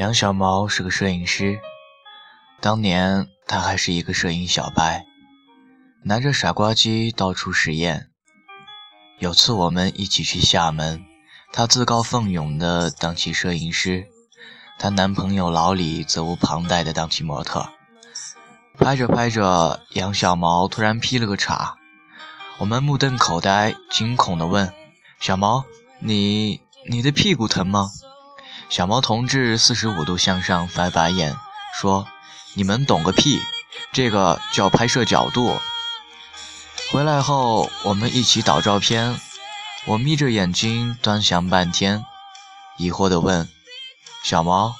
杨小毛是个摄影师，当年他还是一个摄影小白，拿着傻瓜机到处实验。有次我们一起去厦门，他自告奋勇地当起摄影师，她男朋友老李责无旁贷地当起模特。拍着拍着，杨小毛突然劈了个叉，我们目瞪口呆，惊恐地问：“小毛，你你的屁股疼吗？”小毛同志四十五度向上翻白眼，说：“你们懂个屁，这个叫拍摄角度。”回来后，我们一起导照片，我眯着眼睛端详半天，疑惑地问：“小毛，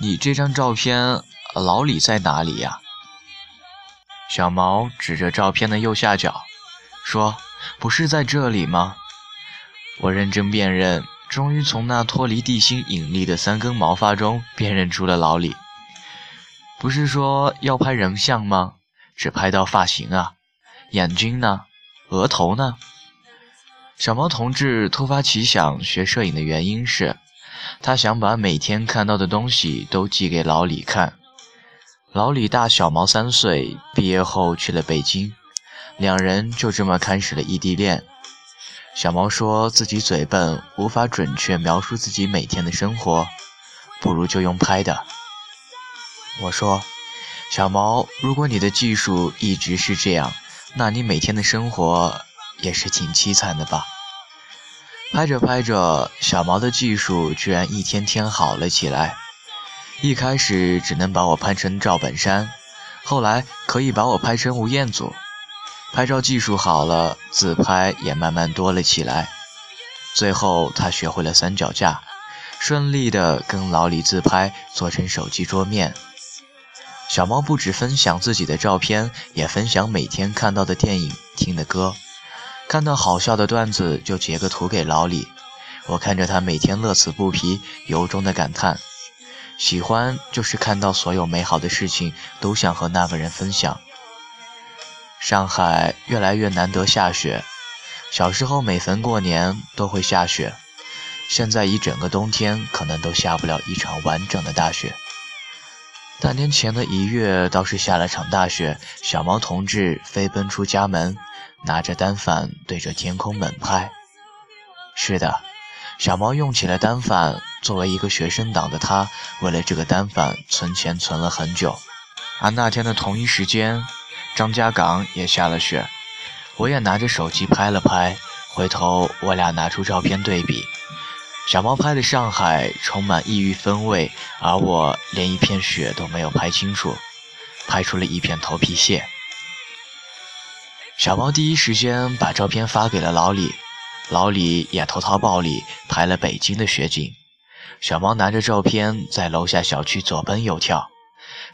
你这张照片老李在哪里呀？”小毛指着照片的右下角，说：“不是在这里吗？”我认真辨认，终于从那脱离地心引力的三根毛发中辨认出了老李。不是说要拍人像吗？只拍到发型啊，眼睛呢？额头呢？小毛同志突发奇想学摄影的原因是，他想把每天看到的东西都寄给老李看。老李大小毛三岁，毕业后去了北京，两人就这么开始了异地恋。小毛说自己嘴笨，无法准确描述自己每天的生活，不如就用拍的。我说，小毛，如果你的技术一直是这样，那你每天的生活也是挺凄惨的吧？拍着拍着，小毛的技术居然一天天好了起来。一开始只能把我拍成赵本山，后来可以把我拍成吴彦祖。拍照技术好了，自拍也慢慢多了起来。最后他学会了三脚架，顺利的跟老李自拍做成手机桌面。小猫不止分享自己的照片，也分享每天看到的电影、听的歌，看到好笑的段子就截个图给老李。我看着他每天乐此不疲，由衷的感叹。喜欢就是看到所有美好的事情都想和那个人分享。上海越来越难得下雪，小时候每逢过年都会下雪，现在一整个冬天可能都下不了一场完整的大雪。大年前的一月倒是下了场大雪，小毛同志飞奔出家门，拿着单反对着天空猛拍。是的。小毛用起了单反，作为一个学生党的他，为了这个单反存钱存了很久。而那天的同一时间，张家港也下了雪，我也拿着手机拍了拍。回头我俩拿出照片对比，小猫拍的上海充满异域风味，而我连一片雪都没有拍清楚，拍出了一片头皮屑。小猫第一时间把照片发给了老李。老李也投桃报李，拍了北京的雪景。小猫拿着照片在楼下小区左奔右跳，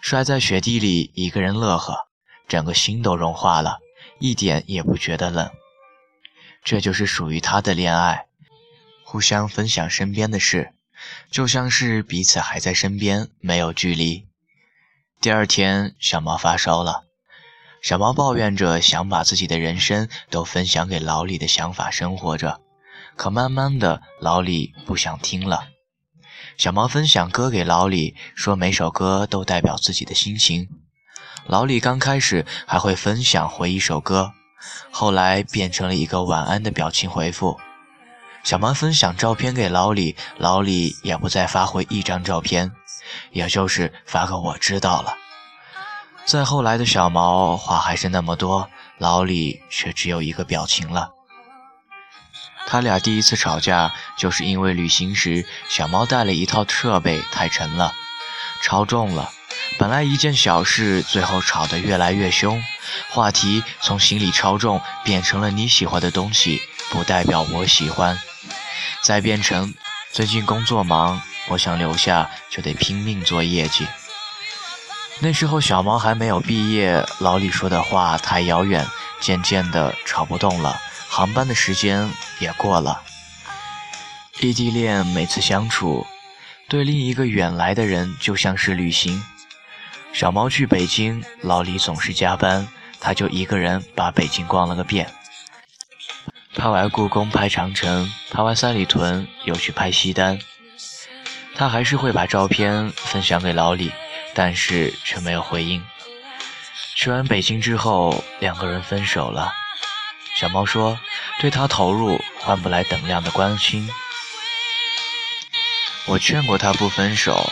摔在雪地里，一个人乐呵，整个心都融化了，一点也不觉得冷。这就是属于他的恋爱，互相分享身边的事，就像是彼此还在身边，没有距离。第二天，小毛发烧了。小毛抱怨着想把自己的人生都分享给老李的想法生活着，可慢慢的，老李不想听了。小毛分享歌给老李，说每首歌都代表自己的心情。老李刚开始还会分享回一首歌，后来变成了一个晚安的表情回复。小毛分享照片给老李，老李也不再发回一张照片，也就是发个我知道了。再后来的小毛话还是那么多，老李却只有一个表情了。他俩第一次吵架，就是因为旅行时小猫带了一套设备太沉了，超重了。本来一件小事，最后吵得越来越凶，话题从行李超重变成了你喜欢的东西不代表我喜欢，再变成最近工作忙，我想留下就得拼命做业绩。那时候小毛还没有毕业，老李说的话太遥远，渐渐的吵不动了。航班的时间也过了，异地恋每次相处，对另一个远来的人就像是旅行。小猫去北京，老李总是加班，他就一个人把北京逛了个遍。拍完故宫，拍长城，拍完三里屯，又去拍西单。他还是会把照片分享给老李，但是却没有回应。去完北京之后，两个人分手了。小猫说：“对他投入换不来等量的关心。”我劝过他不分手，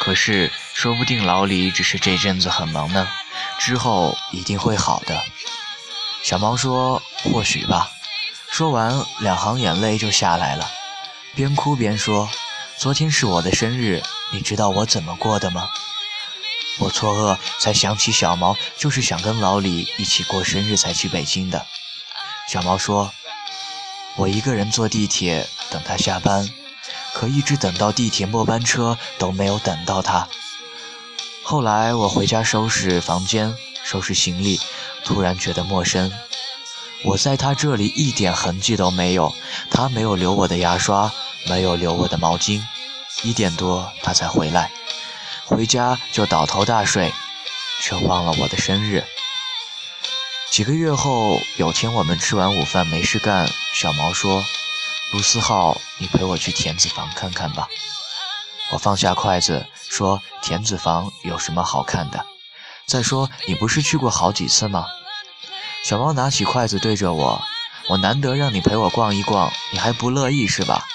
可是说不定老李只是这阵子很忙呢，之后一定会好的。小猫说：“或许吧。”说完，两行眼泪就下来了，边哭边说：“昨天是我的生日，你知道我怎么过的吗？”我错愕，才想起小毛就是想跟老李一起过生日才去北京的。小毛说：“我一个人坐地铁等他下班，可一直等到地铁末班车都没有等到他。后来我回家收拾房间、收拾行李，突然觉得陌生。我在他这里一点痕迹都没有，他没有留我的牙刷，没有留我的毛巾。一点多他才回来，回家就倒头大睡，却忘了我的生日。”几个月后，有天我们吃完午饭没事干，小毛说：“卢思浩，你陪我去田子坊看看吧。”我放下筷子说：“田子坊有什么好看的？再说你不是去过好几次吗？”小毛拿起筷子对着我：“我难得让你陪我逛一逛，你还不乐意是吧？”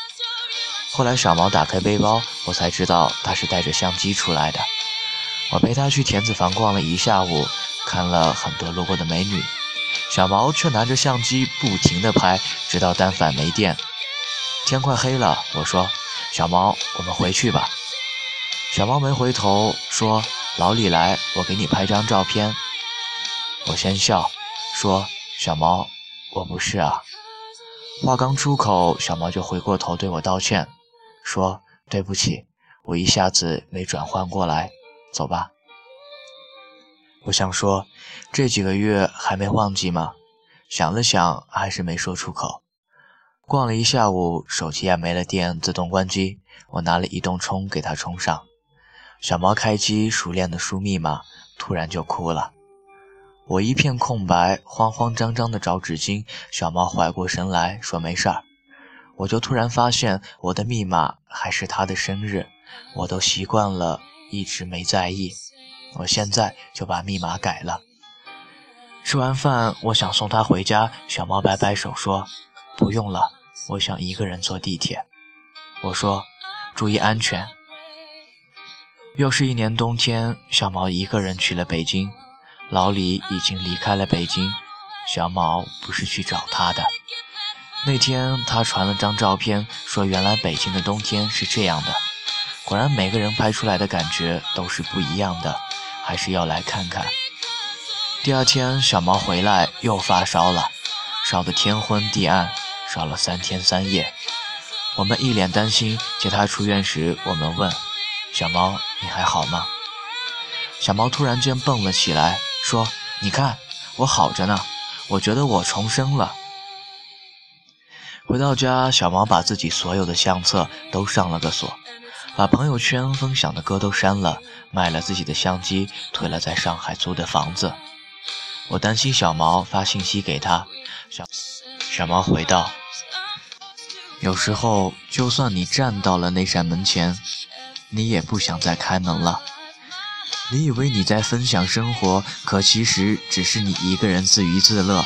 后来小毛打开背包，我才知道他是带着相机出来的。我陪他去田子坊逛了一下午。看了很多路过的美女，小毛却拿着相机不停地拍，直到单反没电。天快黑了，我说：“小毛，我们回去吧。”小猫没回头，说：“老李来，我给你拍张照片。”我先笑，说：“小猫，我不是啊。”话刚出口，小猫就回过头对我道歉，说：“对不起，我一下子没转换过来，走吧。”我想说，这几个月还没忘记吗？想了想，还是没说出口。逛了一下午，手机也没了电，自动关机。我拿了移动充给他充上。小猫开机，熟练的输密码，突然就哭了。我一片空白，慌慌张张的找纸巾。小猫缓过神来说没事儿。我就突然发现，我的密码还是他的生日，我都习惯了，一直没在意。我现在就把密码改了。吃完饭，我想送他回家，小猫摆摆手说：“不用了，我想一个人坐地铁。”我说：“注意安全。”又是一年冬天，小毛一个人去了北京，老李已经离开了北京，小毛不是去找他的。那天他传了张照片，说：“原来北京的冬天是这样的。”果然，每个人拍出来的感觉都是不一样的。还是要来看看。第二天，小毛回来又发烧了，烧得天昏地暗，烧了三天三夜。我们一脸担心。接他出院时，我们问：“小毛，你还好吗？”小毛突然间蹦了起来，说：“你看，我好着呢，我觉得我重生了。”回到家，小毛把自己所有的相册都上了个锁。把朋友圈分享的歌都删了，卖了自己的相机，退了在上海租的房子。我担心小毛发信息给他，小小毛回道：“有时候，就算你站到了那扇门前，你也不想再开门了。你以为你在分享生活，可其实只是你一个人自娱自乐。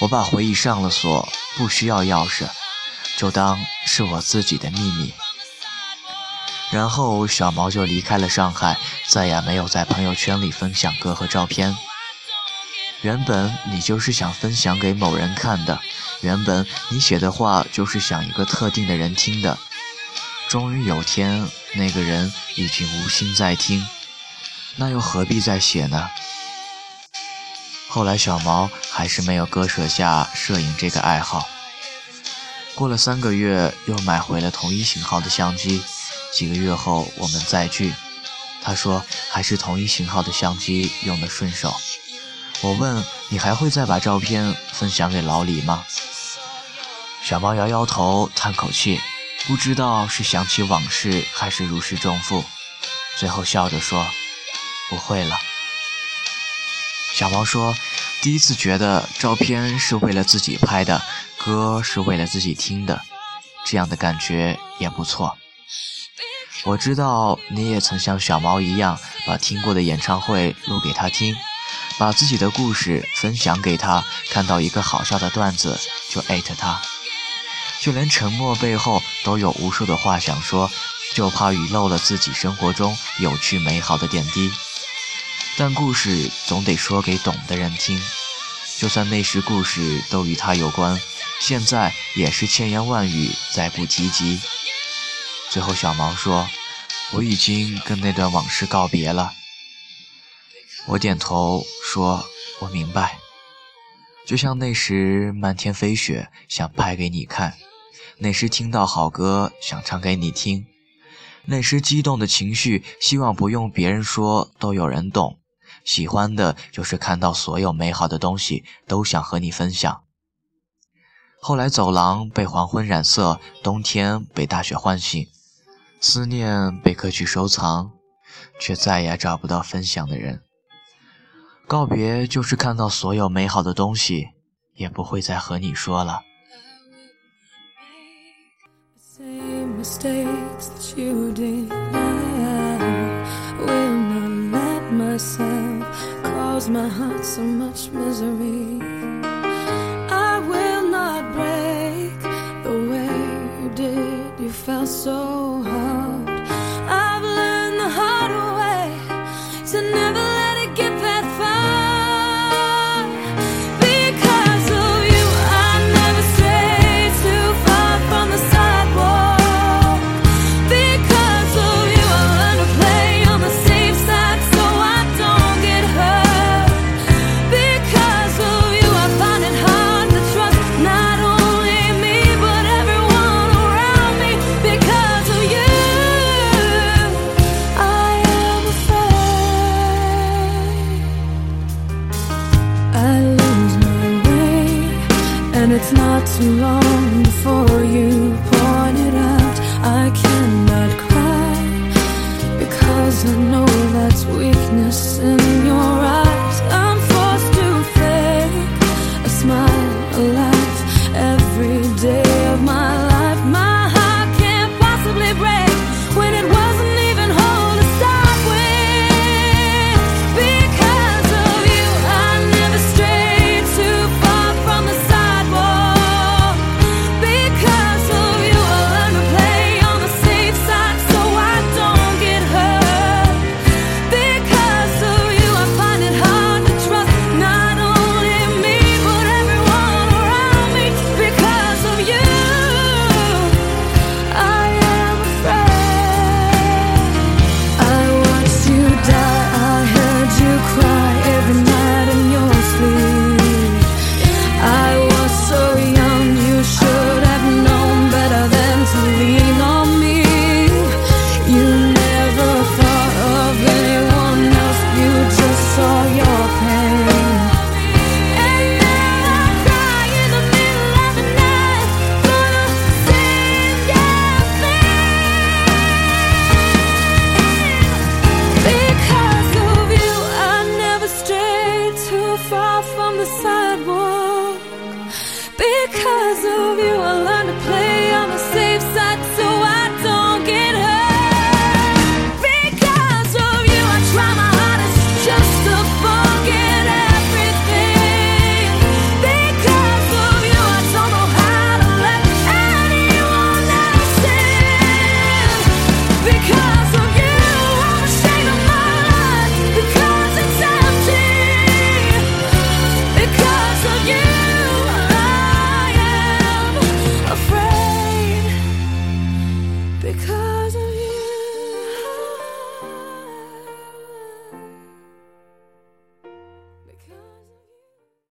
我把回忆上了锁，不需要钥匙，就当是我自己的秘密。”然后小毛就离开了上海，再也没有在朋友圈里分享歌和照片。原本你就是想分享给某人看的，原本你写的话就是想一个特定的人听的。终于有天，那个人已经无心再听，那又何必再写呢？后来小毛还是没有割舍下摄影这个爱好。过了三个月，又买回了同一型号的相机。几个月后，我们再聚，他说还是同一型号的相机用的顺手。我问你还会再把照片分享给老李吗？小毛摇摇头，叹口气，不知道是想起往事还是如释重负，最后笑着说不会了。小毛说，第一次觉得照片是为了自己拍的，歌是为了自己听的，这样的感觉也不错。我知道你也曾像小毛一样，把听过的演唱会录给他听，把自己的故事分享给他，看到一个好笑的段子就艾特他，就连沉默背后都有无数的话想说，就怕遗漏了自己生活中有趣美好的点滴。但故事总得说给懂的人听，就算那时故事都与他有关，现在也是千言万语再不提及。最后，小毛说：“我已经跟那段往事告别了。”我点头说：“我明白。”就像那时漫天飞雪，想拍给你看；那时听到好歌，想唱给你听；那时激动的情绪，希望不用别人说都有人懂。喜欢的就是看到所有美好的东西，都想和你分享。后来，走廊被黄昏染色，冬天被大雪唤醒。思念被歌曲收藏，却再也找不到分享的人。告别就是看到所有美好的东西，也不会再和你说了。mistakes that you did. I will not let myself cause my heart so much more. Too long before you point it out. I cannot cry because I know that's weakness in